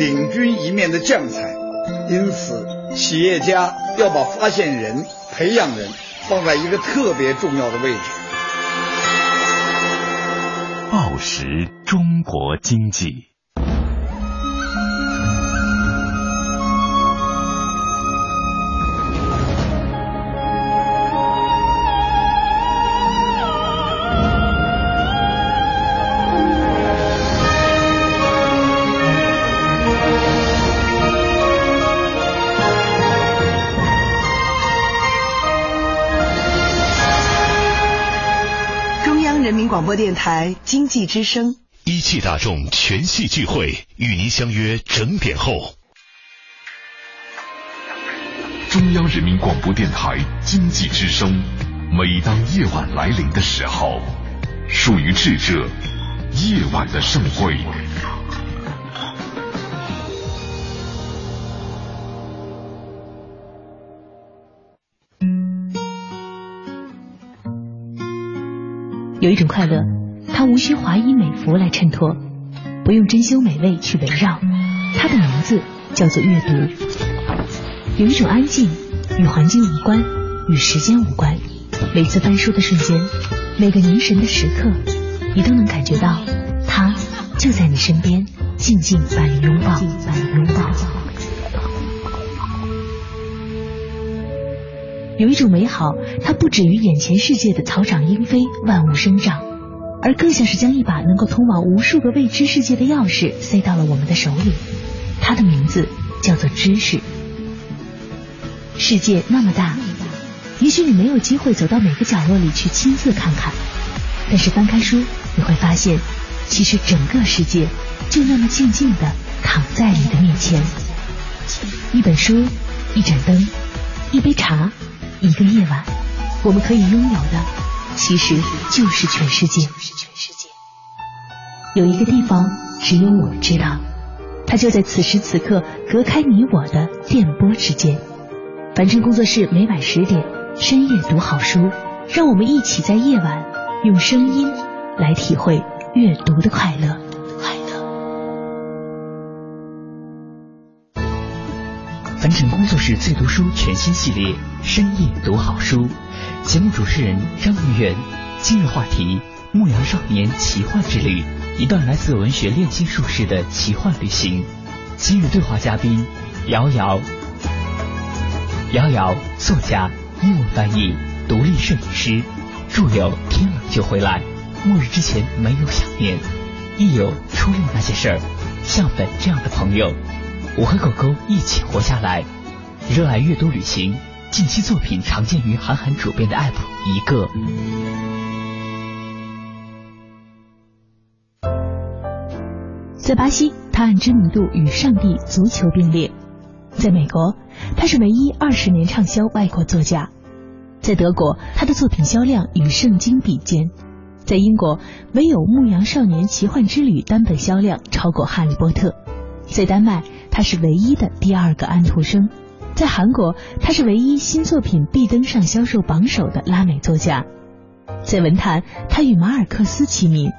领军一面的将才，因此企业家要把发现人、培养人放在一个特别重要的位置。报时中国经济。广播电台经济之声，一汽大众全系聚会与您相约整点后。中央人民广播电台经济之声，每当夜晚来临的时候，属于智者夜晚的盛会。有一种快乐，它无需华衣美服来衬托，不用珍馐美味去围绕，它的名字叫做阅读。有一种安静，与环境无关，与时间无关。每次翻书的瞬间，每个凝神的时刻，你都能感觉到，它就在你身边，静静把你拥抱，把你拥抱。有一种美好，它不止于眼前世界的草长莺飞、万物生长，而更像是将一把能够通往无数个未知世界的钥匙塞到了我们的手里。它的名字叫做知识。世界那么大，也许你没有机会走到每个角落里去亲自看看，但是翻开书，你会发现，其实整个世界就那么静静的躺在你的面前。一本书，一盏灯，一杯茶。一个夜晚，我们可以拥有的，其实就是全世界。有一个地方，只有我知道，它就在此时此刻，隔开你我的电波之间。凡尘工作室每晚十点，深夜读好书，让我们一起在夜晚用声音来体会阅读的快乐。凡尘工作室最读书全新系列，深夜读好书。节目主持人张玉元。今日话题：牧羊少年奇幻之旅，一段来自文学炼金术士的奇幻旅行。今日对话嘉宾：瑶瑶。瑶瑶，作家，英文翻译，独立摄影师，著有《天冷就回来》，末日之前没有想念，亦有初恋那些事儿，像本这样的朋友。我和狗狗一起活下来，热爱阅读旅行。近期作品常见于韩寒主编的 App 一个。在巴西，他按知名度与上帝足球并列；在美国，他是唯一二十年畅销外国作家；在德国，他的作品销量与圣经比肩；在英国，唯有《牧羊少年奇幻之旅》单本销量超过《哈利波特》；在丹麦。他是唯一的第二个安徒生，在韩国，他是唯一新作品必登上销售榜首的拉美作家，在文坛，他与马尔克斯齐名，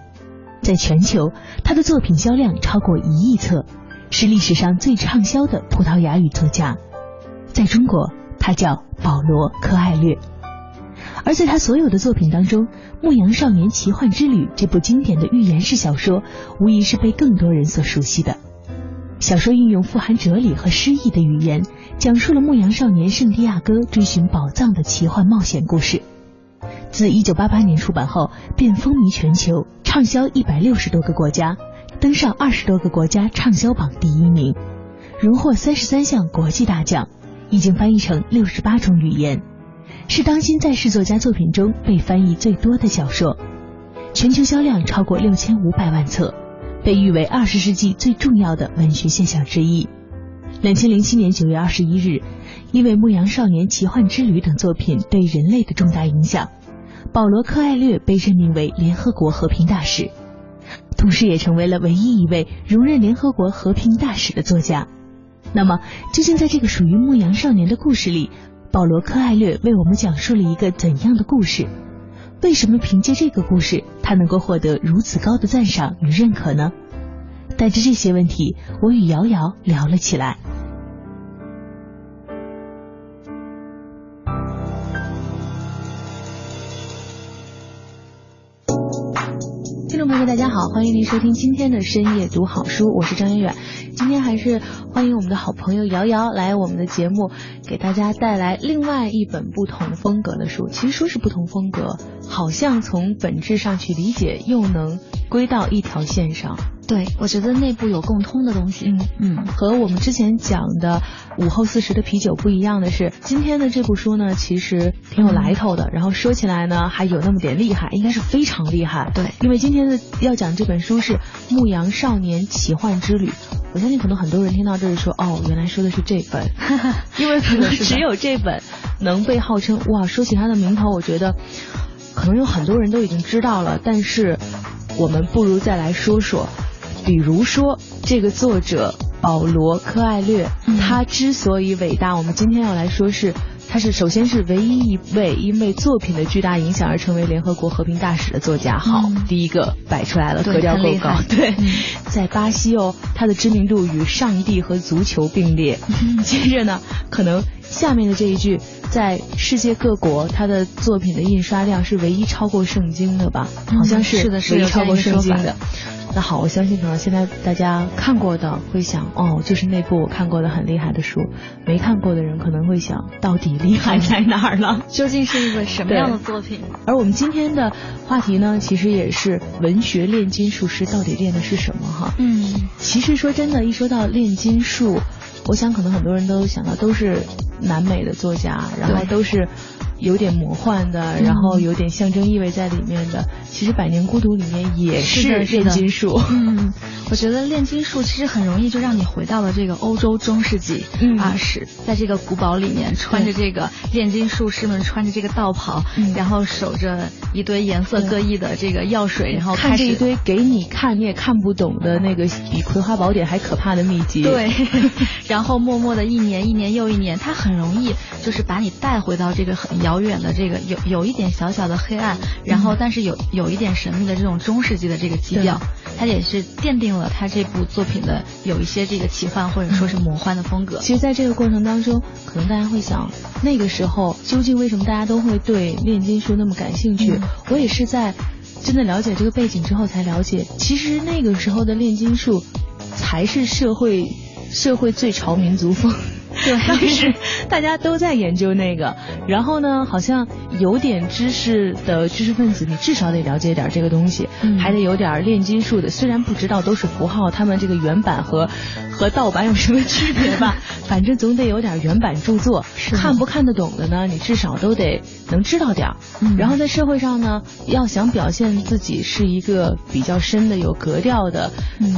在全球，他的作品销量超过一亿册，是历史上最畅销的葡萄牙语作家，在中国，他叫保罗·柯艾略，而在他所有的作品当中，《牧羊少年奇幻之旅》这部经典的寓言式小说，无疑是被更多人所熟悉的。小说运用富含哲理和诗意的语言，讲述了牧羊少年圣地亚哥追寻宝藏的奇幻冒险故事。自1988年出版后，便风靡全球，畅销160多个国家，登上20多个国家畅销榜第一名，荣获33项国际大奖，已经翻译成68种语言，是当今在世作家作品中被翻译最多的小说，全球销量超过6500万册。被誉为二十世纪最重要的文学现象之一。两千零七年九月二十一日，因为《牧羊少年奇幻之旅》等作品对人类的重大影响，保罗·柯艾略被任命为联合国和平大使，同时也成为了唯一一位荣任联合国和平大使的作家。那么，究竟在这个属于牧羊少年的故事里，保罗·柯艾略为我们讲述了一个怎样的故事？为什么凭借这个故事，他能够获得如此高的赞赏与认可呢？带着这些问题，我与瑶瑶聊了起来。大家好，欢迎您收听今天的深夜读好书，我是张远远。今天还是欢迎我们的好朋友瑶瑶来我们的节目，给大家带来另外一本不同风格的书。其实说是不同风格，好像从本质上去理解，又能归到一条线上。对，我觉得内部有共通的东西。嗯嗯，和我们之前讲的午后四十的啤酒不一样的是，今天的这部书呢，其实挺有来头的。然后说起来呢，还有那么点厉害，应该是非常厉害。对，因为今天的要讲这本书是《牧羊少年奇幻之旅》。我相信可能很多人听到这里说，哦，原来说的是这本，因为可能只有这本能被号称哇。说起它的名头，我觉得可能有很多人都已经知道了，但是我们不如再来说说。比如说，这个作者保罗·柯艾略，他之所以伟大，我们今天要来说是，他是首先是唯一一位因为作品的巨大影响而成为联合国和平大使的作家。好，第一个摆出来了，格调够高。对，在巴西哦，他的知名度与上帝和足球并列。接着呢，可能下面的这一句，在世界各国，他的作品的印刷量是唯一超过圣经的吧？好像是是的，唯一超过圣经的。那好，我相信可能现在大家看过的会想，哦，就是那部我看过的很厉害的书。没看过的人可能会想，到底厉害在哪儿了？究竟是一个什么样的作品？而我们今天的话题呢，其实也是文学炼金术师到底练的是什么？哈，嗯，其实说真的，一说到炼金术，我想可能很多人都想到都是南美的作家，然后都是。有点魔幻的，然后有点象征意味在里面的。其实《百年孤独》里面也是炼金术。嗯，我觉得炼金术其实很容易就让你回到了这个欧洲中世纪啊，是在这个古堡里面穿着这个炼金术师们穿着这个道袍，然后守着一堆颜色各异的这个药水，然后看着一堆给你看你也看不懂的那个比《葵花宝典》还可怕的秘籍。对，然后默默的一年一年又一年，它很容易就是把你带回到这个很遥。遥远的这个有有一点小小的黑暗，然后但是有有一点神秘的这种中世纪的这个基调，它也是奠定了他这部作品的有一些这个奇幻或者说是魔幻的风格。其实，在这个过程当中，可能大家会想，那个时候究竟为什么大家都会对炼金术那么感兴趣？我也是在真的了解这个背景之后才了解，其实那个时候的炼金术才是社会社会最潮民族风。对，是大家都在研究那个，然后呢，好像有点知识的知识分子，你至少得了解点这个东西，还得有点炼金术的。虽然不知道都是符号，他们这个原版和和盗版有什么区别吧，反正总得有点原版著作。看不看得懂的呢？你至少都得能知道点儿。然后在社会上呢，要想表现自己是一个比较深的、有格调的、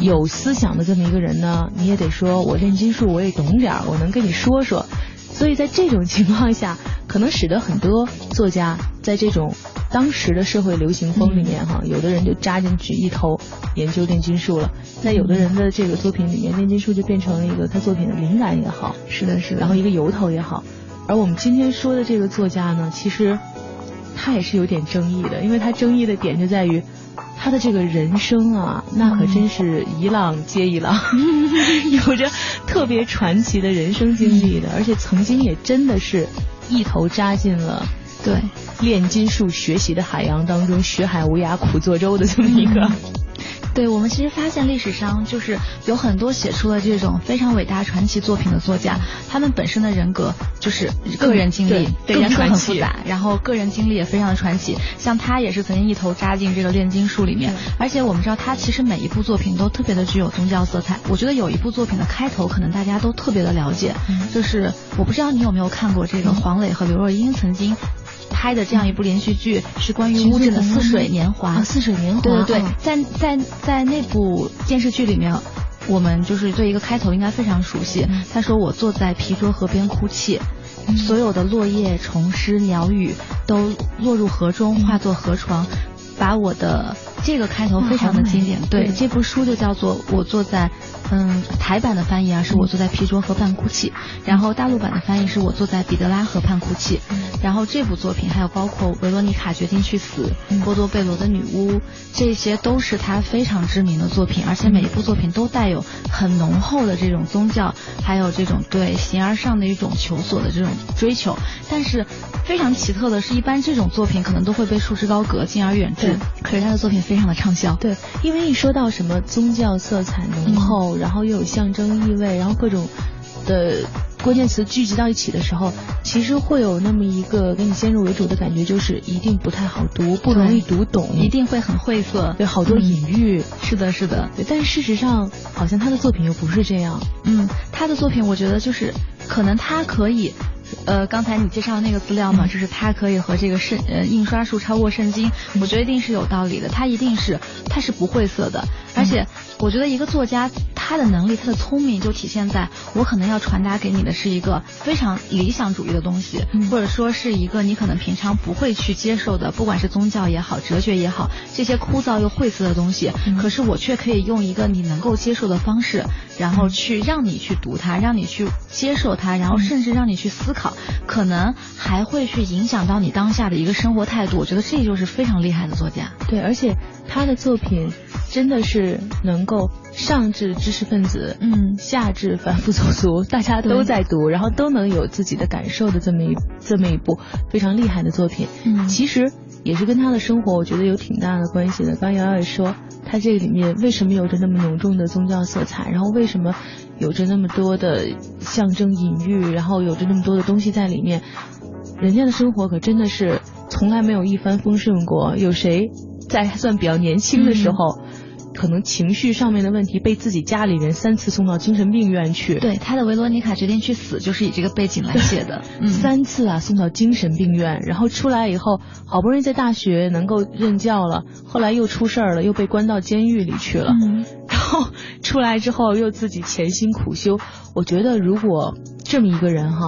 有思想的这么一个人呢，你也得说我炼金术我也懂点儿，我能跟你。说说，所以在这种情况下，可能使得很多作家在这种当时的社会流行风里面，哈，有的人就扎进去一头研究炼金术了，在有的人的这个作品里面，炼金术就变成了一个他作品的灵感也好，是的，是的，然后一个由头也好。而我们今天说的这个作家呢，其实他也是有点争议的，因为他争议的点就在于。他的这个人生啊，那可真是一浪接一浪，有着特别传奇的人生经历的，而且曾经也真的是一头扎进了对炼金术学习的海洋当中，学海无涯苦作舟的这么一个。对我们其实发现历史上就是有很多写出了这种非常伟大传奇作品的作家，他们本身的人格就是个人经历人格很复杂，然后个人经历也非常的传奇。像他也是曾经一头扎进这个炼金术里面，而且我们知道他其实每一部作品都特别的具有宗教色彩。我觉得有一部作品的开头可能大家都特别的了解，就是我不知道你有没有看过这个黄磊和刘若英曾经。拍的这样一部连续剧是关于乌镇的《似水年华》。似水年华。对对对，在在在那部电视剧里面，我们就是对一个开头应该非常熟悉。他说：“我坐在皮卓河边哭泣，所有的落叶、虫尸、鸟语都落入河中，化作河床，把我的这个开头非常的经典。对，这部书就叫做《我坐在》。”嗯，台版的翻译啊是我坐在皮卓河畔哭泣，然后大陆版的翻译是我坐在彼得拉河畔哭泣，然后这部作品还有包括维罗妮卡决定去死、波多贝罗的女巫，这些都是他非常知名的作品，而且每一部作品都带有很浓厚的这种宗教，还有这种对形而上的一种求索的这种追求。但是非常奇特的是，一般这种作品可能都会被束之高阁，敬而远之，可是他的作品非常的畅销。对，因为一说到什么宗教色彩浓厚，然后又有象征意味，然后各种的关键词聚集到一起的时候，其实会有那么一个给你先入为主的感觉，就是一定不太好读，不容易读懂，一定会很晦涩，对，好多隐喻。是的，是的。对，但是事实上，好像他的作品又不是这样。嗯，他的作品，我觉得就是可能他可以。呃，刚才你介绍的那个资料嘛，就是它可以和这个圣呃印刷术超过圣经，我觉得一定是有道理的。它一定是它是不晦涩的，而且我觉得一个作家他的能力他的聪明就体现在我可能要传达给你的是一个非常理想主义的东西，或者说是一个你可能平常不会去接受的，不管是宗教也好，哲学也好，这些枯燥又晦涩的东西，可是我却可以用一个你能够接受的方式，然后去让你去读它，让你去接受它，然后甚至让你去思考。可能还会去影响到你当下的一个生活态度，我觉得这就是非常厉害的作家。对，而且他的作品真的是能够上至知识分子，嗯，下至凡夫走俗，大家都在读，然后都能有自己的感受的这么一这么一部非常厉害的作品。嗯，其实也是跟他的生活，我觉得有挺大的关系的。刚瑶瑶也说，他这里面为什么有着那么浓重的宗教色彩，然后为什么？有着那么多的象征隐喻，然后有着那么多的东西在里面，人家的生活可真的是从来没有一帆风顺过。有谁在还算比较年轻的时候？可能情绪上面的问题被自己家里人三次送到精神病院去。对，他的《维罗妮卡决定去死》就是以这个背景来写的。三次啊，送到精神病院，然后出来以后，好不容易在大学能够任教了，后来又出事儿了，又被关到监狱里去了。然后出来之后又自己潜心苦修。我觉得如果这么一个人哈，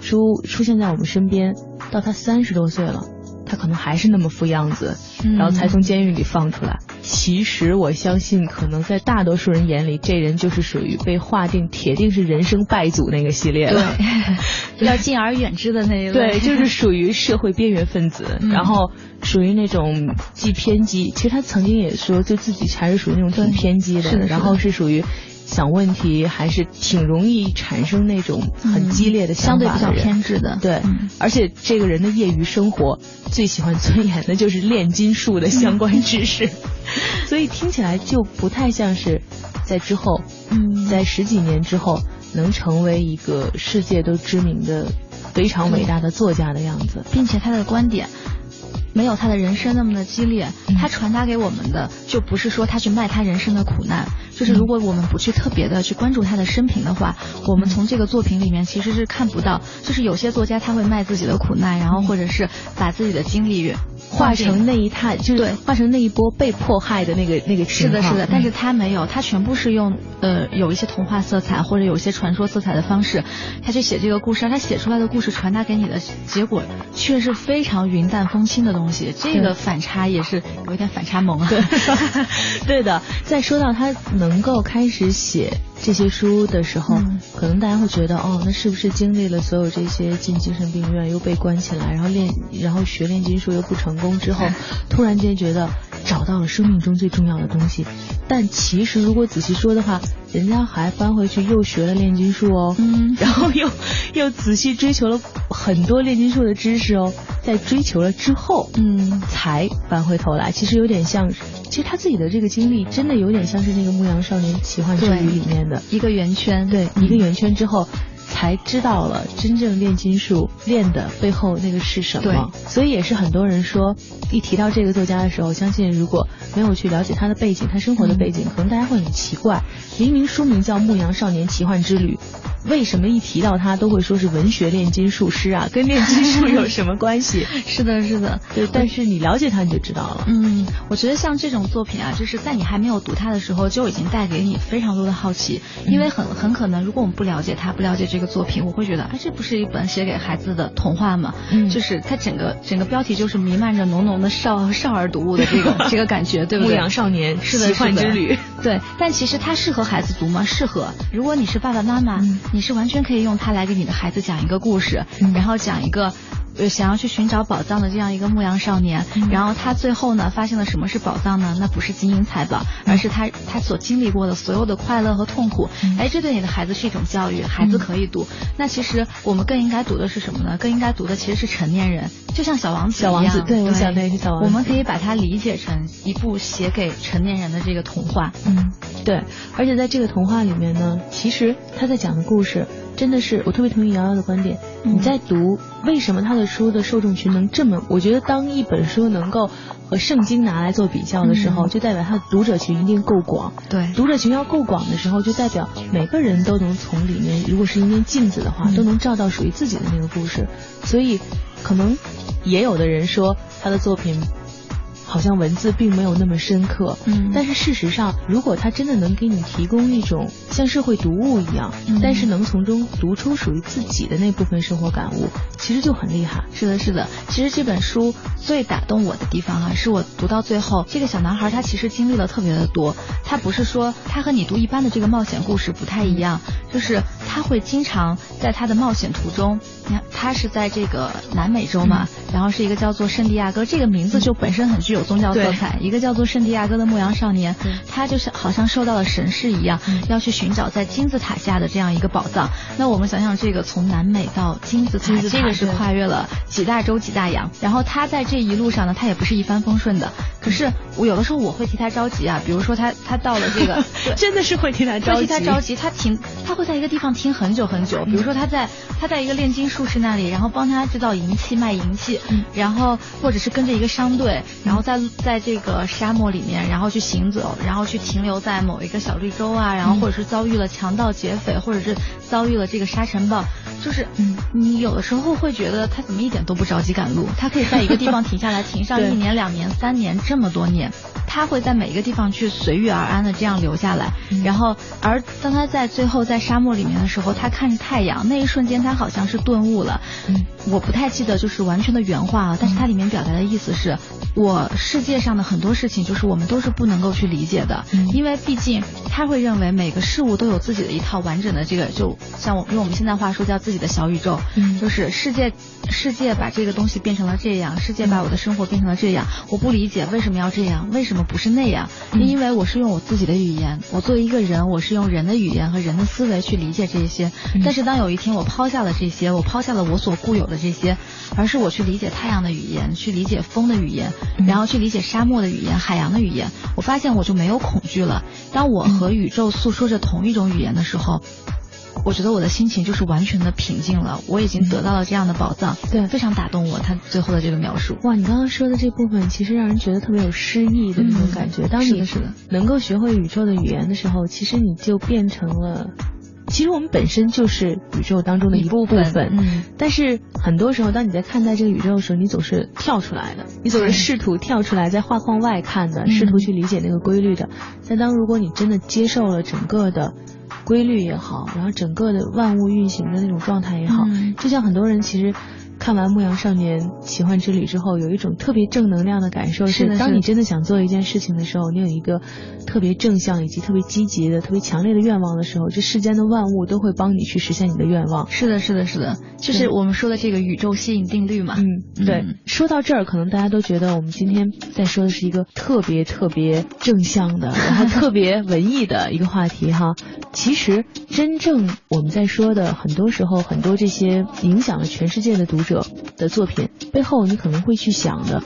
出出现在我们身边，到他三十多岁了。他可能还是那么副样子，然后才从监狱里放出来。其实我相信，可能在大多数人眼里，这人就是属于被划定铁定是人生败祖那个系列了，要 敬而远之的那一类。对，就是属于社会边缘分子，然后属于那种既偏激，其实他曾经也说，就自己还是属于那种挺偏激的，然后是属于。想问题还是挺容易产生那种很激烈的相对比较偏执的，对，而且这个人的业余生活最喜欢钻研 的就是炼金术的相关知识，所以听起来就不太像是在之后，嗯，在十几年之后能成为一个世界都知名的非常伟大的作家的样子，并且他的观点。没有他的人生那么的激烈，他传达给我们的就不是说他去卖他人生的苦难，就是如果我们不去特别的去关注他的生平的话，我们从这个作品里面其实是看不到，就是有些作家他会卖自己的苦难，然后或者是把自己的经历。化成那一趟，就是化成那一波被迫害的那个那个是的，是的，但是他没有，他全部是用呃有一些童话色彩或者有一些传说色彩的方式，他去写这个故事，他写出来的故事传达给你的结果却是非常云淡风轻的东西，这个反差也是有一点反差萌啊。对 的，再说到他能够开始写。这些书的时候，可能大家会觉得，哦，那是不是经历了所有这些进精神病院，又被关起来，然后练，然后学炼金术又不成功之后，突然间觉得找到了生命中最重要的东西？但其实如果仔细说的话，人家还搬回去又学了炼金术哦，嗯，然后又又仔细追求了很多炼金术的知识哦，在追求了之后，嗯，才搬回头来，其实有点像。其实他自己的这个经历，真的有点像是那个《牧羊少年奇幻之旅》里面的。一个圆圈。对，一个圆圈之后，才知道了真正炼金术练的背后那个是什么。所以也是很多人说，一提到这个作家的时候，相信如果没有去了解他的背景，他生活的背景，可能大家会很奇怪。明明书名叫《牧羊少年奇幻之旅》，为什么一提到他都会说是文学炼金术师啊？跟炼金术有什么关系？是的，是的。对，但是你了解他你就知道了。嗯，我觉得像这种作品啊，就是在你还没有读他的时候，就已经带给你非常多的好奇，因为很很可能，如果我们不了解他，不了解这个作品，我会觉得，哎，这不是一本写给孩子的童话吗？嗯，就是它整个整个标题就是弥漫着浓浓的少少儿读物的这个 这个感觉，对不对？牧羊少年是的，奇幻之旅。对，但其实它适合孩子读吗？适合。如果你是爸爸妈妈，你是完全可以用它来给你的孩子讲一个故事，然后讲一个。想要去寻找宝藏的这样一个牧羊少年，然后他最后呢发现了什么是宝藏呢？那不是金银财宝，而是他他所经历过的所有的快乐和痛苦。哎，这对你的孩子是一种教育，孩子可以读。那其实我们更应该读的是什么呢？更应该读的其实是成年人，就像小王子一样。对，我想那是小王子。我们可以把它理解成一部写给成年人的这个童话。嗯，对。而且在这个童话里面呢，其实他在讲的故事。真的是，我特别同意瑶瑶的观点。你在读为什么他的书的受众群能这么？我觉得当一本书能够和圣经拿来做比较的时候，就代表他的读者群一定够广。对，读者群要够广的时候，就代表每个人都能从里面，如果是一面镜子的话，都能照到属于自己的那个故事。所以，可能也有的人说他的作品。好像文字并没有那么深刻，嗯，但是事实上，如果他真的能给你提供一种像社会读物一样，但是能从中读出属于自己的那部分生活感悟，其实就很厉害。是的，是的。其实这本书最打动我的地方啊，是我读到最后，这个小男孩他其实经历了特别的多。他不是说他和你读一般的这个冒险故事不太一样，就是他会经常在他的冒险途中，你看他是在这个南美洲嘛，然后是一个叫做圣地亚哥，这个名字就本身很具有。宗教色彩，一个叫做圣地亚哥的牧羊少年，他就是好像受到了神示一样，要去寻找在金字塔下的这样一个宝藏。那我们想想，这个从南美到金字塔，这个是跨越了几大洲几大洋。然后他在这一路上呢，他也不是一帆风顺的。可是我有的时候我会替他着急啊，比如说他他到了这个，真的是会替他着急，替他着急。他停，他会在一个地方停很久很久。比如说他在他在一个炼金术士那里，然后帮他制造银器卖银器，然后或者是跟着一个商队，然后在在这个沙漠里面，然后去行走，然后去停留在某一个小绿洲啊，然后或者是遭遇了强盗劫匪，或者是遭遇了这个沙尘暴，就是你有的时候会觉得他怎么一点都不着急赶路，他可以在一个地方停下来，停上 一年、两年、三年。这么多年，他会在每一个地方去随遇而安的这样留下来，然后，而当他在最后在沙漠里面的时候，他看着太阳，那一瞬间他好像是顿悟了。我不太记得就是完全的原话啊，但是它里面表达的意思是，我世界上的很多事情就是我们都是不能够去理解的，因为毕竟他会认为每个事物都有自己的一套完整的这个，就像我用我们现在话说叫自己的小宇宙，就是世界世界把这个东西变成了这样，世界把我的生活变成了这样，我不理解为。为什么要这样？为什么不是那样？因为我是用我自己的语言，我作为一个人，我是用人的语言和人的思维去理解这些。但是当有一天我抛下了这些，我抛下了我所固有的这些，而是我去理解太阳的语言，去理解风的语言，然后去理解沙漠的语言、海洋的语言，我发现我就没有恐惧了。当我和宇宙诉说着同一种语言的时候。我觉得我的心情就是完全的平静了，我已经得到了这样的宝藏，对，非常打动我。他最后的这个描述，哇，你刚刚说的这部分其实让人觉得特别有诗意的那种感觉。当你能够学会宇宙的语言的时候，其实你就变成了，其实我们本身就是宇宙当中的一部分。嗯。但是很多时候，当你在看待这个宇宙的时候，你总是跳出来的，你总是试图跳出来，在画框外看的，试图去理解那个规律的。但当如果你真的接受了整个的。规律也好，然后整个的万物运行的那种状态也好，就像很多人其实。看完《牧羊少年奇幻之旅》之后，有一种特别正能量的感受，是当你真的想做一件事情的时候，你有一个特别正向以及特别积极的、特别强烈的愿望的时候，这世间的万物都会帮你去实现你的愿望。是的，是的，是的，就是我们说的这个宇宙吸引定律嘛。嗯，对。说到这儿，可能大家都觉得我们今天在说的是一个特别特别正向的，然后特别文艺的一个话题哈。其实，真正我们在说的，很多时候，很多这些影响了全世界的读者。者的作品背后，你可能会去想的，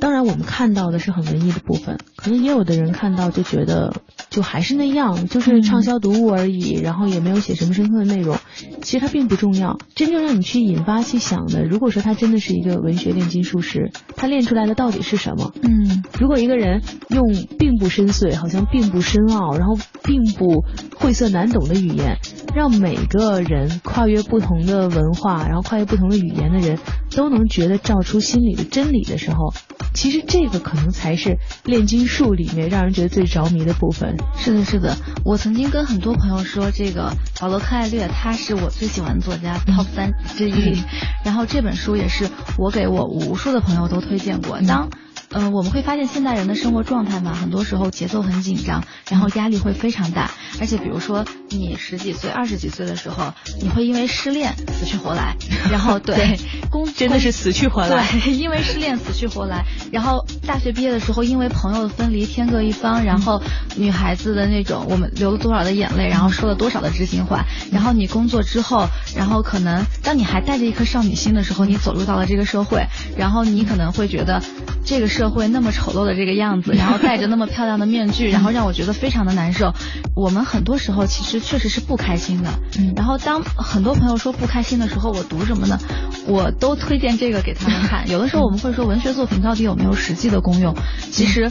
当然我们看到的是很文艺的部分，可能也有的人看到就觉得。就还是那样，就是畅销读物而已，然后也没有写什么深刻的内容。其实它并不重要，真正让你去引发去想的，如果说他真的是一个文学炼金术师，他练出来的到底是什么？嗯，如果一个人用并不深邃，好像并不深奥，然后并不晦涩难懂的语言，让每个人跨越不同的文化，然后跨越不同的语言的人都能觉得照出心里的真理的时候，其实这个可能才是炼金术里面让人觉得最着迷的部分。是的，是的，我曾经跟很多朋友说，这个保罗·克艾略他是我最喜欢的作家 top 三之一，然后这本书也是我给我无数的朋友都推荐过。当呃，我们会发现现代人的生活状态嘛，很多时候节奏很紧张，然后压力会非常大。而且比如说你十几岁、二十几岁的时候，你会因为失恋死去活来，然后对 工真的是死去活来，对，因为失恋死去活来。然后大学毕业的时候，因为朋友的分离天各一方，然后女孩子的那种我们流了多少的眼泪，然后说了多少的知心话。然后你工作之后，然后可能当你还带着一颗少女心的时候，你走入到了这个社会，然后你可能会觉得这个社会那么丑陋的这个样子，然后戴着那么漂亮的面具，然后让我觉得非常的难受。我们很多时候其实确实是不开心的。嗯然后当很多朋友说不开心的时候，我读什么呢？我都推荐这个给他们看。有的时候我们会说文学作品到底有没有实际的功用？其实。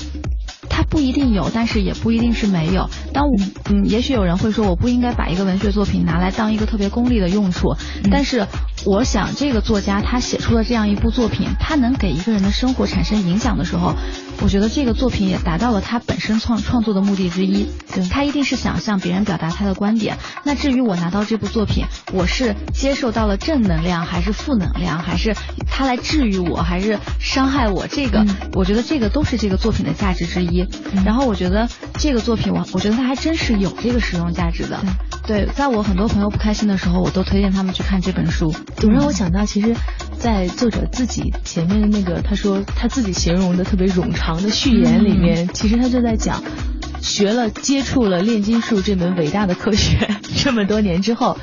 它不一定有，但是也不一定是没有。当我嗯，也许有人会说，我不应该把一个文学作品拿来当一个特别功利的用处。但是，我想这个作家他写出了这样一部作品，他能给一个人的生活产生影响的时候，我觉得这个作品也达到了他本身创创作的目的之一。他一定是想向别人表达他的观点。那至于我拿到这部作品，我是接受到了正能量，还是负能量，还是他来治愈我，还是伤害我？这个，我觉得这个都是这个作品的价值之一。然后我觉得这个作品，我我觉得它还真是有这个实用价值的。对，在我很多朋友不开心的时候，我都推荐他们去看这本书。总让我想到，其实，在作者自己前面的那个他说他自己形容的特别冗长的序言里面，其实他就在讲，学了接触了炼金术这门伟大的科学 这么多年之后，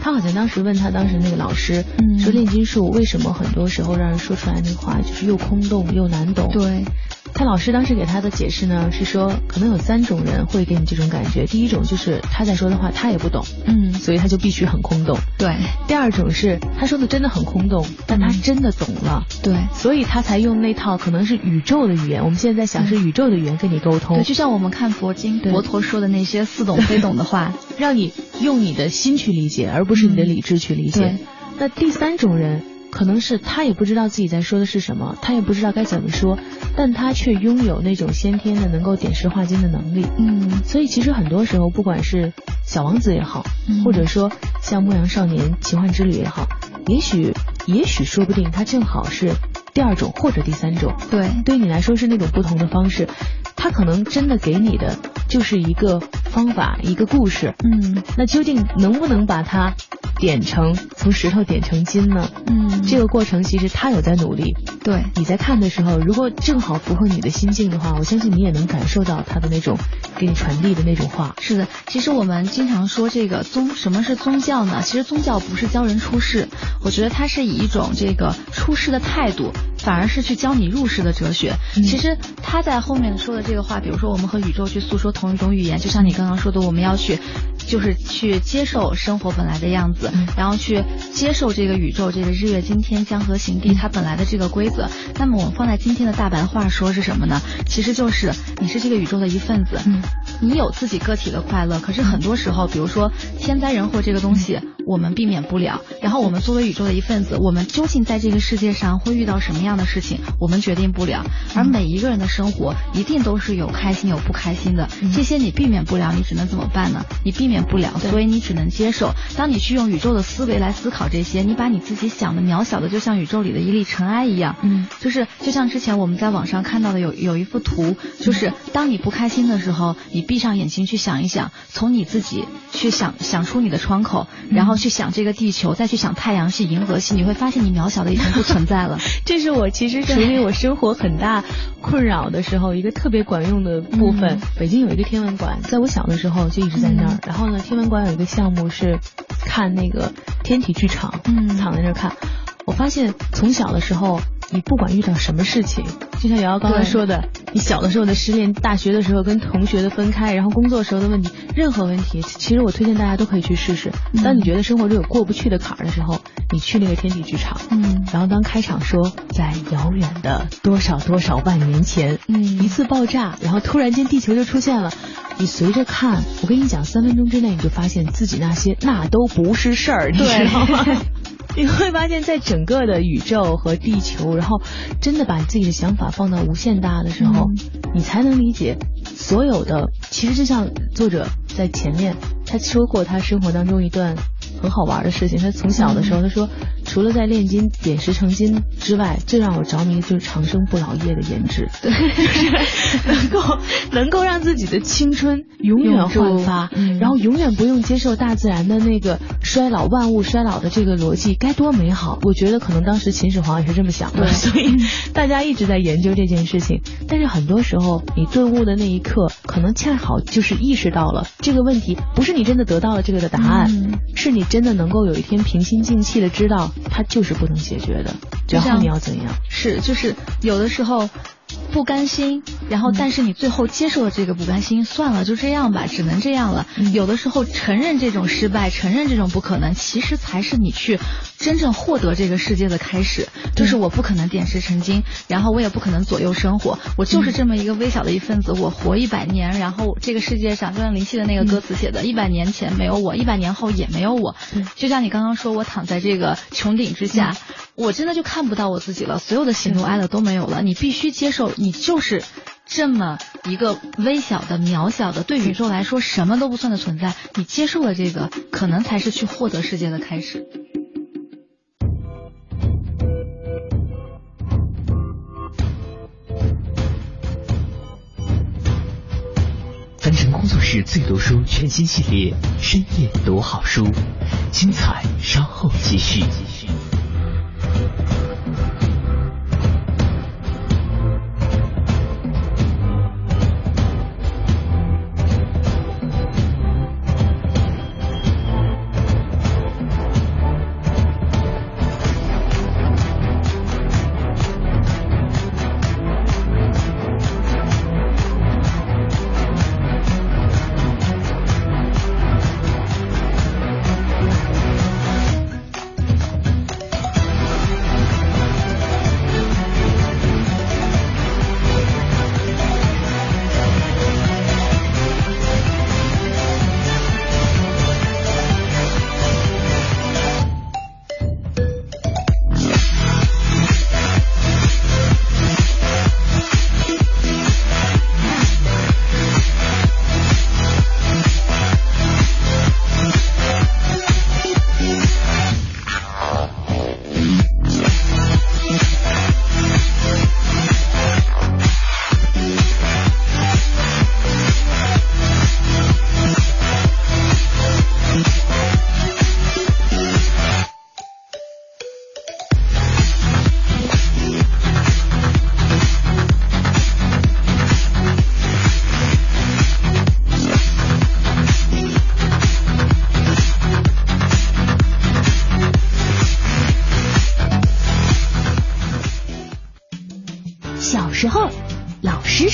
他好像当时问他当时那个老师，嗯说炼金术为什么很多时候让人说出来那话就是又空洞又难懂？对。他老师当时给他的解释呢，是说可能有三种人会给你这种感觉。第一种就是他在说的话他也不懂，嗯，所以他就必须很空洞。对。第二种是他说的真的很空洞，但他真的懂了，对，所以他才用那套可能是宇宙的语言。我们现在在想是宇宙的语言跟你沟通，对，就像我们看佛经，佛陀说的那些似懂非懂的话，让你用你的心去理解，而不是你的理智去理解。那第三种人。可能是他也不知道自己在说的是什么，他也不知道该怎么说，但他却拥有那种先天的能够点石化金的能力。嗯，所以其实很多时候，不管是小王子也好，嗯、或者说像牧羊少年奇幻之旅也好，也许也许说不定他正好是第二种或者第三种。对，对于你来说是那种不同的方式，他可能真的给你的就是一个方法，一个故事。嗯，那究竟能不能把它点成从石头点成金呢？嗯，这个过程其实他有在努力。对，你在看的时候，如果正好符合你的心境的话，我相信你也能感受到他的那种给你传递的那种话。是的，其实我们经常说这个宗，什么是宗教呢？其实宗教不是教人出世，我觉得它是以一种这个出世的态度，反而是去教你入世的哲学。嗯、其实他在后面说的这个话，比如说我们和宇宙去诉说同一种语言，就像你刚刚说的，我们要去。就是去接受生活本来的样子，嗯、然后去接受这个宇宙，这个日月今天江河行地它本来的这个规则。那么我们放在今天的大白话说是什么呢？其实就是你是这个宇宙的一份子，嗯、你有自己个体的快乐。可是很多时候，比如说天灾人祸这个东西，我们避免不了。然后我们作为宇宙的一份子，我们究竟在这个世界上会遇到什么样的事情，我们决定不了。而每一个人的生活一定都是有开心有不开心的，这些你避免不了，你只能怎么办呢？你避免不了，所以你只能接受。当你去用宇宙的思维来思考这些，你把你自己想的渺小的，就像宇宙里的一粒尘埃一样。嗯，就是就像之前我们在网上看到的有有一幅图，就是当你不开心的时候，你闭上眼睛去想一想，从你自己去想想出你的窗口，然后去想这个地球，再去想太阳系、银河系，你会发现你渺小的已经不存在了。这是我其实处理我生活很大困扰的时候一个特别管用的部分。嗯、北京有一个天文馆，在我小的时候就一直在那儿。嗯、然后呢，天文馆有一个项目是看那个天体剧场，嗯，躺在那儿看。我发现从小的时候你不管遇到什么事情，就像瑶瑶刚才说的，你小的时候的失恋，大学的时候跟同学的分开，然后工作时候的问题，任何问题，其实我推荐大家都可以去试试。当你觉得生活中有过不去的坎儿的时候，你去那个天地剧场，嗯，然后当开场说在遥远的多少多少万年前，嗯，一次爆炸，然后突然间地球就出现了，你随着看，我跟你讲，三分钟之内你就发现自己那些那都不是事儿，你知道吗？你会发现在整个的宇宙和地球，然后真的把自己的想法放到无限大的时候，你才能理解所有的。其实就像作者在前面他说过他生活当中一段很好玩的事情，他从小的时候他说，除了在炼金点石成金之外，最让我着迷的就是长生不老液的研制，对，能够能够让自己的青春永远焕发，然后永远不用接受大自然的那个衰老、万物衰老的这个逻辑。该多美好！我觉得可能当时秦始皇也是这么想的，所以大家一直在研究这件事情。但是很多时候，你顿悟的那一刻，可能恰好就是意识到了这个问题，不是你真的得到了这个的答案，是你真的能够有一天平心静气的知道，它就是不能解决的。然后你要怎样？是，就是有的时候。不甘心，然后但是你最后接受了这个不甘心，算了，就这样吧，只能这样了。有的时候承认这种失败，承认这种不可能，其实才是你去真正获得这个世界的开始。就是我不可能点石成金，然后我也不可能左右生活，我就是这么一个微小的一份子，我活一百年，然后这个世界上就像林夕的那个歌词写的，一百年前没有我，一百年后也没有我。就像你刚刚说，我躺在这个穹顶之下，我真的就看不到我自己了，所有的喜怒哀乐都没有了。你必须接受。你就是这么一个微小的、渺小的，对宇宙来说什么都不算的存在。你接受了这个，可能才是去获得世界的开始。工作室最读书全新系列，深夜读好书，精彩稍后继续。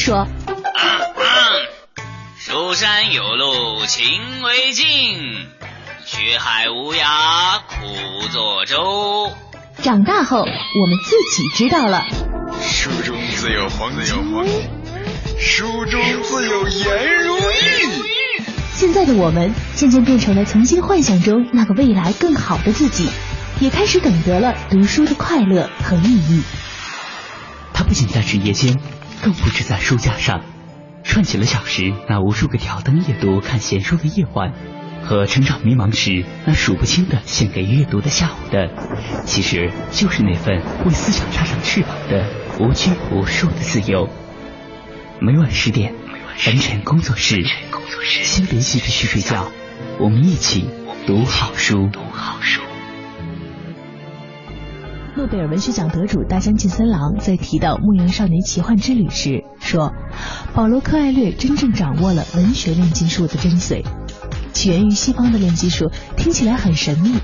说，蜀山有路勤为径，学海无涯苦作舟。长大后，我们自己知道了。书中自有黄金，书中自有颜如玉。现在的我们渐渐变成了曾经幻想中那个未来更好的自己，也开始懂得了读书的快乐和意义。他不仅在职业间。更不止在书架上，串起了小时那无数个挑灯夜读看闲书的夜晚，和成长迷茫时那数不清的献给阅读的下午的，其实就是那份为思想插上翅膀的无拘无束的自由。每晚十点，晨晨工作室，先别急着去睡觉，我们一起读好书。诺贝尔文学奖得主大江健三郎在提到《牧羊少年奇幻之旅》时说：“保罗·柯艾略真正掌握了文学炼金术的精髓。起源于西方的炼金术听起来很神秘，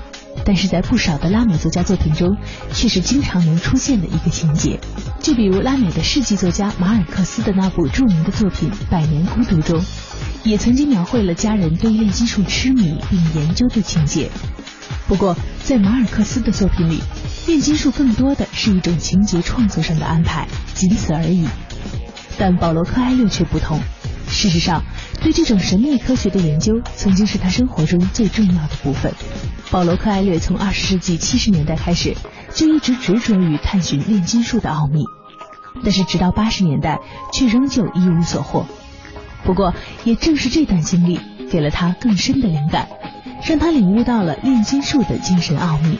但是在不少的拉美作家作品中，却是经常能出现的一个情节。就比如拉美的世纪作家马尔克斯的那部著名的作品《百年孤独》中，也曾经描绘了家人对炼金术痴迷并研究的情节。不过，在马尔克斯的作品里，炼金术更多的是一种情节创作上的安排，仅此而已。但保罗·克埃略却不同。事实上，对这种神秘科学的研究曾经是他生活中最重要的部分。保罗·克埃略从二十世纪七十年代开始就一直执着于探寻炼金术的奥秘，但是直到八十年代却仍旧一无所获。不过，也正是这段经历给了他更深的灵感，让他领悟到了炼金术的精神奥秘，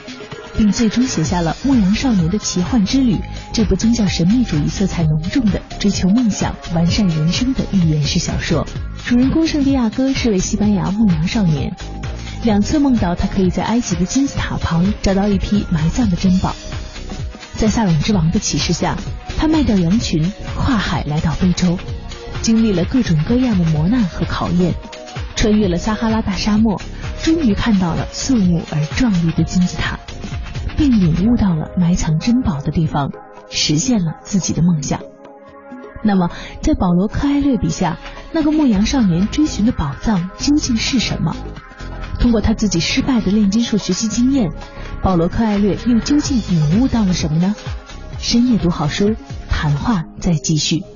并最终写下了《牧羊少年的奇幻之旅》这部宗教神秘主义色彩浓重的追求梦想、完善人生的寓言式小说。主人公圣地亚哥是位西班牙牧羊少年。两次梦到他可以在埃及的金字塔旁找到一批埋葬的珍宝，在萨冷之王的启示下，他卖掉羊群，跨海来到非洲，经历了各种各样的磨难和考验，穿越了撒哈拉大沙漠，终于看到了肃穆而壮丽的金字塔，并领悟到了埋藏珍宝的地方，实现了自己的梦想。那么，在保罗·克艾略笔下，那个牧羊少年追寻的宝藏究竟是什么？通过他自己失败的炼金术学习经验，保罗·克艾略又究竟领悟到了什么呢？深夜读好书，谈话再继续。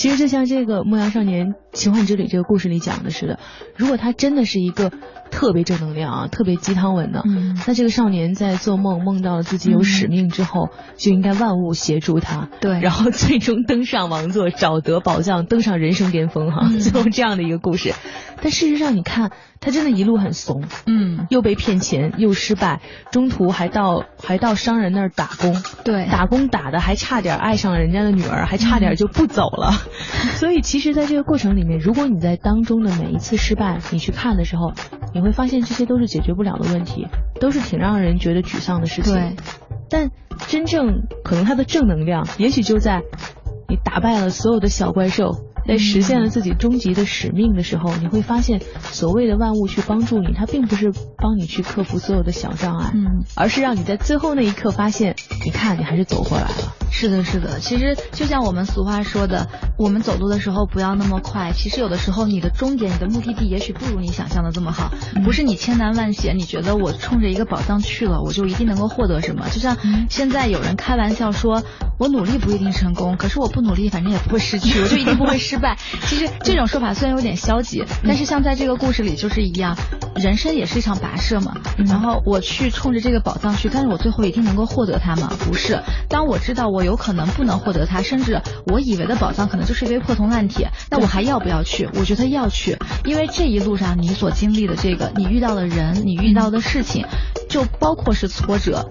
其实就像这个《牧羊少年奇幻之旅》这个故事里讲的似的，如果他真的是一个。特别正能量啊，特别鸡汤文的。嗯那这个少年在做梦梦到了自己有使命之后，就应该万物协助他。对，然后最终登上王座，找得宝藏，登上人生巅峰哈。最后这样的一个故事，但事实上你看，他真的一路很怂。嗯，又被骗钱，又失败，中途还到还到商人那儿打工。对，打工打的还差点爱上了人家的女儿，还差点就不走了。所以其实，在这个过程里面，如果你在当中的每一次失败，你去看的时候。你会发现这些都是解决不了的问题，都是挺让人觉得沮丧的事情。对，但真正可能它的正能量，也许就在你打败了所有的小怪兽，在实现了自己终极的使命的时候，你会发现所谓的万物去帮助你，它并不是帮你去克服所有的小障碍，嗯，而是让你在最后那一刻发现，你看你还是走过来了。是的，是的，其实就像我们俗话说的，我们走路的时候不要那么快。其实有的时候，你的终点、你的目的地，也许不如你想象的这么好。不是你千难万险，你觉得我冲着一个宝藏去了，我就一定能够获得什么？就像现在有人开玩笑说，我努力不一定成功，可是我不努力，反正也不会失去，我就一定不会失败。其实这种说法虽然有点消极，但是像在这个故事里就是一样，人生也是一场跋涉嘛。然后我去冲着这个宝藏去，但是我最后一定能够获得它吗？不是。当我知道我。我有可能不能获得它，甚至我以为的宝藏可能就是一堆破铜烂铁。那我还要不要去？我觉得要去，因为这一路上你所经历的这个，你遇到的人，你遇到的事情，就包括是挫折。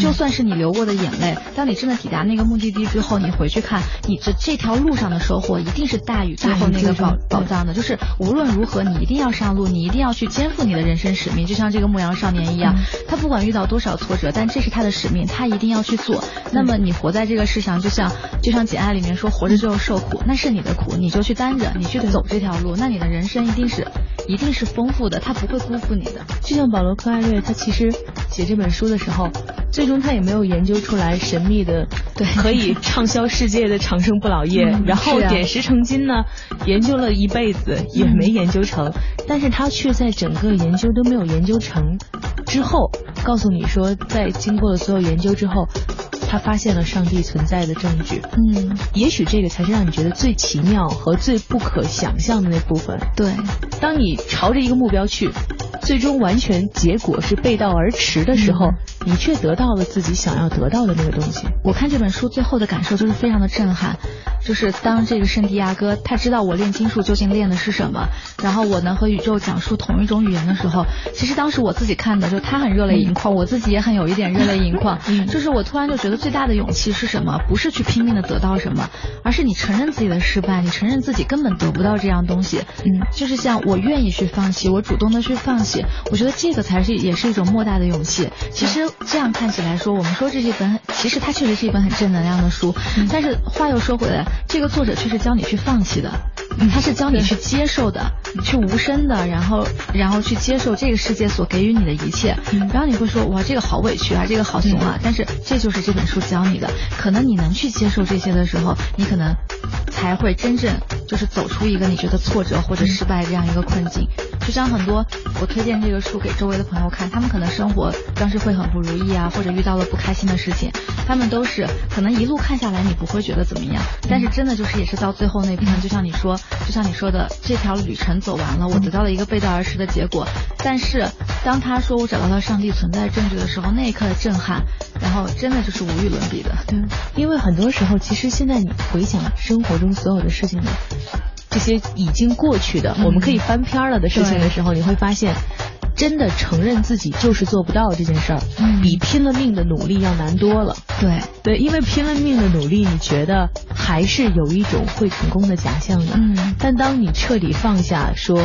就算是你流过的眼泪，当你真的抵达那个目的地之后，你回去看，你这这条路上的收获一定是大于最后那个宝宝藏的。就是无论如何，你一定要上路，你一定要去肩负你的人生使命。就像这个牧羊少年一样，他不管遇到多少挫折，但这是他的使命，他一定要去做。那么你活在这个世上，就像就像《简爱》里面说，活着就是受苦，那是你的苦，你就去担着，你去走这条路，那你的人生一定是一定是丰富的，他不会辜负你的。就像保罗·克艾略，他其实写这本书的时候。最终他也没有研究出来神秘的，对，可以畅销世界的长生不老液，然后点石成金呢，研究了一辈子也没研究成，但是他却在整个研究都没有研究成之后，告诉你说，在经过了所有研究之后。他发现了上帝存在的证据，嗯，也许这个才是让你觉得最奇妙和最不可想象的那部分。对，当你朝着一个目标去，最终完全结果是背道而驰的时候，你却得到了自己想要得到的那个东西。我看这本书最后的感受就是非常的震撼，就是当这个圣地亚哥他知道我炼金术究竟练的是什么，然后我能和宇宙讲述同一种语言的时候，其实当时我自己看的就他很热泪盈眶，我自己也很有一点热泪盈眶，就是我突然就觉得。最大的勇气是什么？不是去拼命的得到什么，而是你承认自己的失败，你承认自己根本得不到这样东西。嗯，就是像我愿意去放弃，我主动的去放弃，我觉得这个才是也是一种莫大的勇气。其实这样看起来说，我们说这是一本，其实它确实是一本很正能量的书。但是话又说回来，这个作者却是教你去放弃的，他是教你去接受的，去无声的，然后然后去接受这个世界所给予你的一切。然后你会说哇，这个好委屈啊，这个好怂啊。但是这就是这本书教你的，可能你能去接受这些的时候，你可能才会真正就是走出一个你觉得挫折或者失败这样一个困境。就像很多我推荐这个书给周围的朋友看，他们可能生活当时会很不如意啊，或者遇到了不开心的事情，他们都是可能一路看下来你不会觉得怎么样，但是真的就是也是到最后那篇，就像你说，就像你说的，这条旅程走完了，我得到了一个背道而驰的结果。但是当他说我找到了上帝存在证据的时候，那一刻的震撼，然后真的就是无与伦比的。对，因为很多时候，其实现在你回想生活中所有的事情呢。这些已经过去的，我们可以翻篇了的事情的时候，你会发现，真的承认自己就是做不到这件事儿，比拼了命的努力要难多了。对对，因为拼了命的努力，你觉得还是有一种会成功的假象的。嗯。但当你彻底放下，说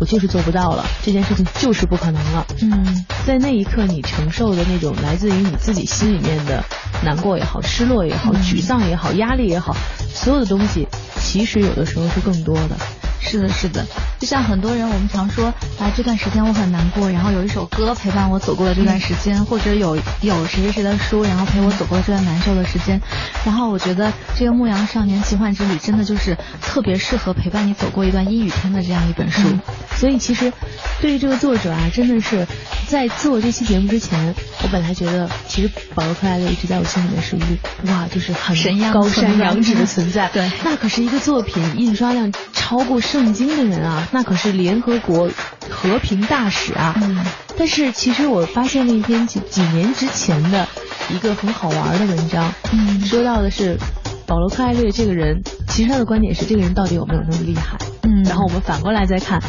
我就是做不到了，这件事情就是不可能了。嗯。在那一刻，你承受的那种来自于你自己心里面的难过也好、失落也好、沮丧也好、压力也好，所有的东西。其实有的时候是更多的，是的，是的，就像很多人，我们常说啊，这段时间我很难过，然后有一首歌陪伴我走过了这段时间，或者有有谁谁谁的书，然后陪我走过了这段难受的时间。然后我觉得这个《牧羊少年奇幻之旅》真的就是特别适合陪伴你走过一段阴雨天的这样一本书。所以其实对于这个作者啊，真的是在做这期节目之前，我本来觉得其实保罗·克莱勒一直在我心里面是一个哇，就是很高山仰止的存在。对，那可是一个作品印刷量超过圣经的人啊，那可是联合国和平大使啊。嗯。但是其实我发现了一篇几几年之前的一个很好玩的文章，嗯，说到的是保罗·克莱略这个人，其实他的观点是这个人到底有没有那么厉害？嗯。然后我们反过来再看。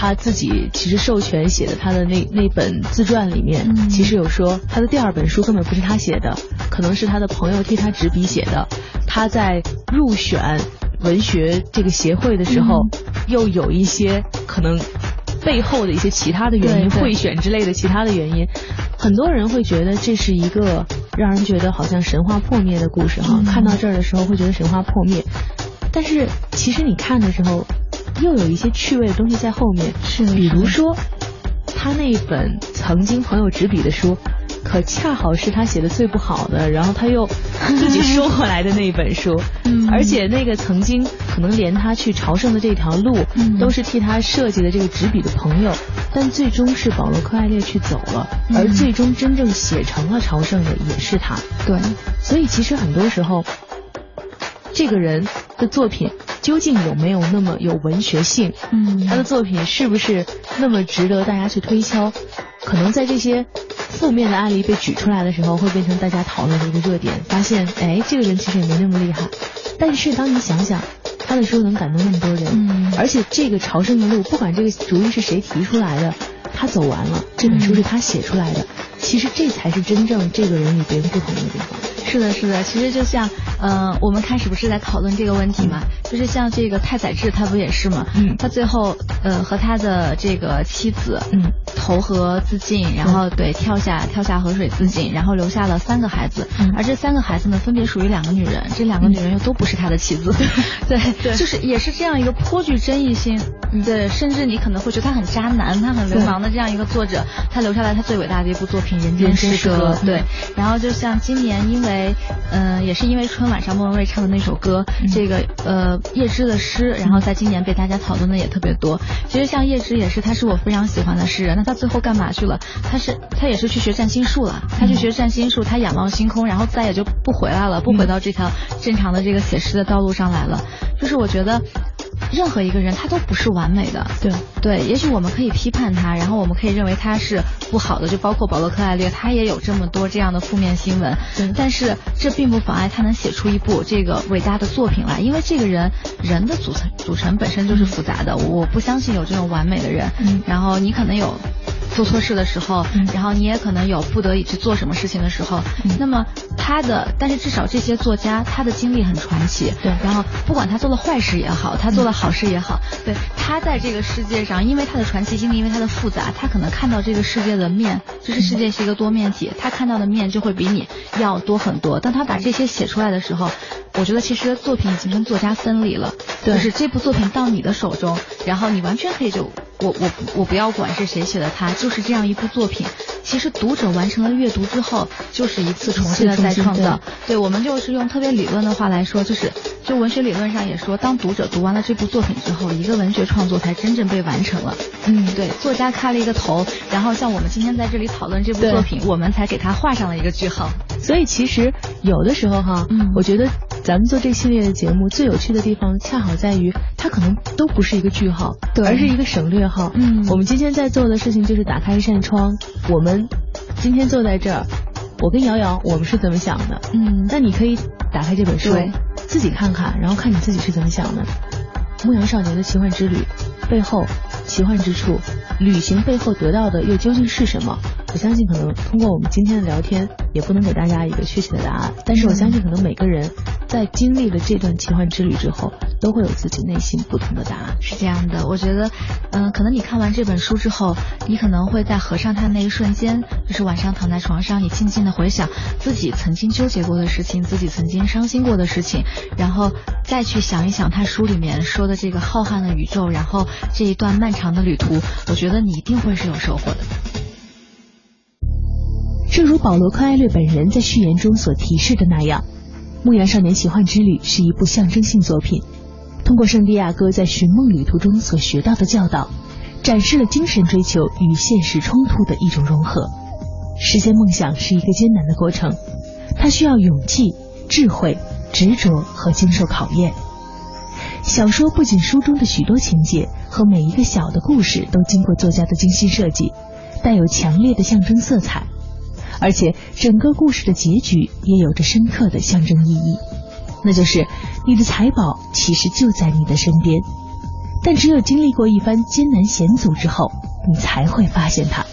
他自己其实授权写的他的那那本自传里面，其实有说他的第二本书根本不是他写的，可能是他的朋友替他执笔写的。他在入选文学这个协会的时候，又有一些可能背后的一些其他的原因，贿选之类的其他的原因。很多人会觉得这是一个让人觉得好像神话破灭的故事哈。看到这儿的时候会觉得神话破灭，但是其实你看的时候。又有一些趣味的东西在后面，是比如说，他那本曾经朋友执笔的书，可恰好是他写的最不好的，然后他又自己收回来的那一本书，而且那个曾经可能连他去朝圣的这条路，都是替他设计的这个执笔的朋友，但最终是保罗·柯艾列去走了，而最终真正写成了朝圣的也是他。对，所以其实很多时候，这个人的作品。究竟有没有那么有文学性？嗯，他的作品是不是那么值得大家去推敲？可能在这些负面的案例被举出来的时候，会变成大家讨论的一个热点。发现，哎，这个人其实也没那么厉害。但是当你想想，他的书能感动那么多人，嗯，而且这个朝圣的路，不管这个主意是谁提出来的，他走完了，这本书是他写出来的。其实这才是真正这个人与别人不同的地方。是的，是的，其实就像，呃，我们开始不是在讨论这个问题嘛？就是像这个太宰治，他不也是吗？嗯，他最后，呃，和他的这个妻子，嗯，投河自尽，然后对跳下跳下河水自尽，然后留下了三个孩子，而这三个孩子呢，分别属于两个女人，这两个女人又都不是他的妻子，对对，就是也是这样一个颇具争议性，对，甚至你可能会觉得他很渣男，他很流氓的这样一个作者，他留下来他最伟大的一部作品《人间失格》，对，然后就像今年因为。嗯，也是因为春晚上莫文蔚唱的那首歌，这个呃叶芝的诗，然后在今年被大家讨论的也特别多。其实像叶芝也是，他是我非常喜欢的诗人。那他最后干嘛去了？他是他也是去学占星术了。他去学占星术，他仰望星空，然后再也就不回来了，不回到这条正常的这个写诗的道路上来了。就是我觉得。任何一个人他都不是完美的，对。对，也许我们可以批判他，然后我们可以认为他是不好的，就包括保罗·克莱略，他也有这么多这样的负面新闻，但是这并不妨碍他能写出一部这个伟大的作品来，因为这个人人的组成组成本身就是复杂的，我不相信有这种完美的人，然后你可能有。做错事的时候，然后你也可能有不得已去做什么事情的时候。那么他的，但是至少这些作家他的经历很传奇。对，然后不管他做了坏事也好，他做了好事也好，对他。他在这个世界上，因为他的传奇经历，因为他的复杂，他可能看到这个世界的面，就是世界是一个多面体，他看到的面就会比你要多很多。当他把这些写出来的时候，我觉得其实作品已经跟作家分离了，就是这部作品到你的手中，然后你完全可以就我我我不要管是谁写的，它就是这样一部作品。其实读者完成了阅读之后，就是一次重新的再创造。对我们就是用特别理论的话来说，就是就文学理论上也说，当读者读完了这部作品之后，一个文学创作才真正被完成了。嗯，对，作家开了一个头，然后像我们今天在这里讨论这部作品，我们才给他画上了一个句号。所以其实有的时候哈，嗯，我觉得咱们做这系列的节目最有趣的地方，恰好在于它可能都不是一个句号，对，而是一个省略号。嗯，我们今天在做的事情就是打开一扇窗，我们。今天坐在这儿，我跟瑶瑶，我们是怎么想的？嗯，那你可以打开这本书，自己看看，然后看你自己是怎么想的。《牧羊少年的奇幻之旅》背后奇幻之处，旅行背后得到的又究竟是什么？我相信，可能通过我们今天的聊天，也不能给大家一个确切的答案。但是我相信，可能每个人在经历了这段奇幻之旅之后，都会有自己内心不同的答案。是这样的，我觉得，嗯，可能你看完这本书之后，你可能会在合上它那一瞬间，就是晚上躺在床上，你静静的回想自己曾经纠结过的事情，自己曾经伤心过的事情，然后再去想一想他书里面说的这个浩瀚的宇宙，然后这一段漫长的旅途，我觉得你一定会是有收获的。正如保罗·柯艾略本人在序言中所提示的那样，《牧羊少年奇幻之旅》是一部象征性作品，通过圣地亚哥在寻梦旅途中所学到的教导，展示了精神追求与现实冲突的一种融合。实现梦想是一个艰难的过程，它需要勇气、智慧、执着和经受考验。小说不仅书中的许多情节和每一个小的故事都经过作家的精心设计，带有强烈的象征色彩。而且整个故事的结局也有着深刻的象征意义，那就是你的财宝其实就在你的身边，但只有经历过一番艰难险阻之后，你才会发现它。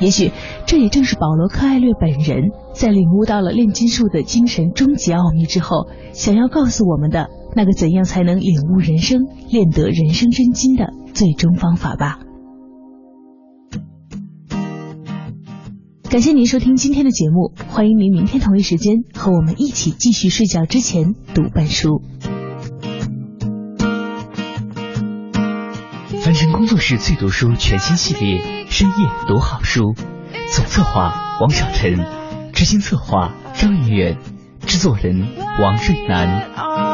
也许这也正是保罗·柯艾略本人在领悟到了炼金术的精神终极奥秘之后，想要告诉我们的那个怎样才能领悟人生、练得人生真经的最终方法吧。感谢您收听今天的节目，欢迎您明天同一时间和我们一起继续睡觉之前读本书。凡尘工作室最读书全新系列《深夜读好书》，总策划王小晨，执行策划张远远，制作人王瑞南。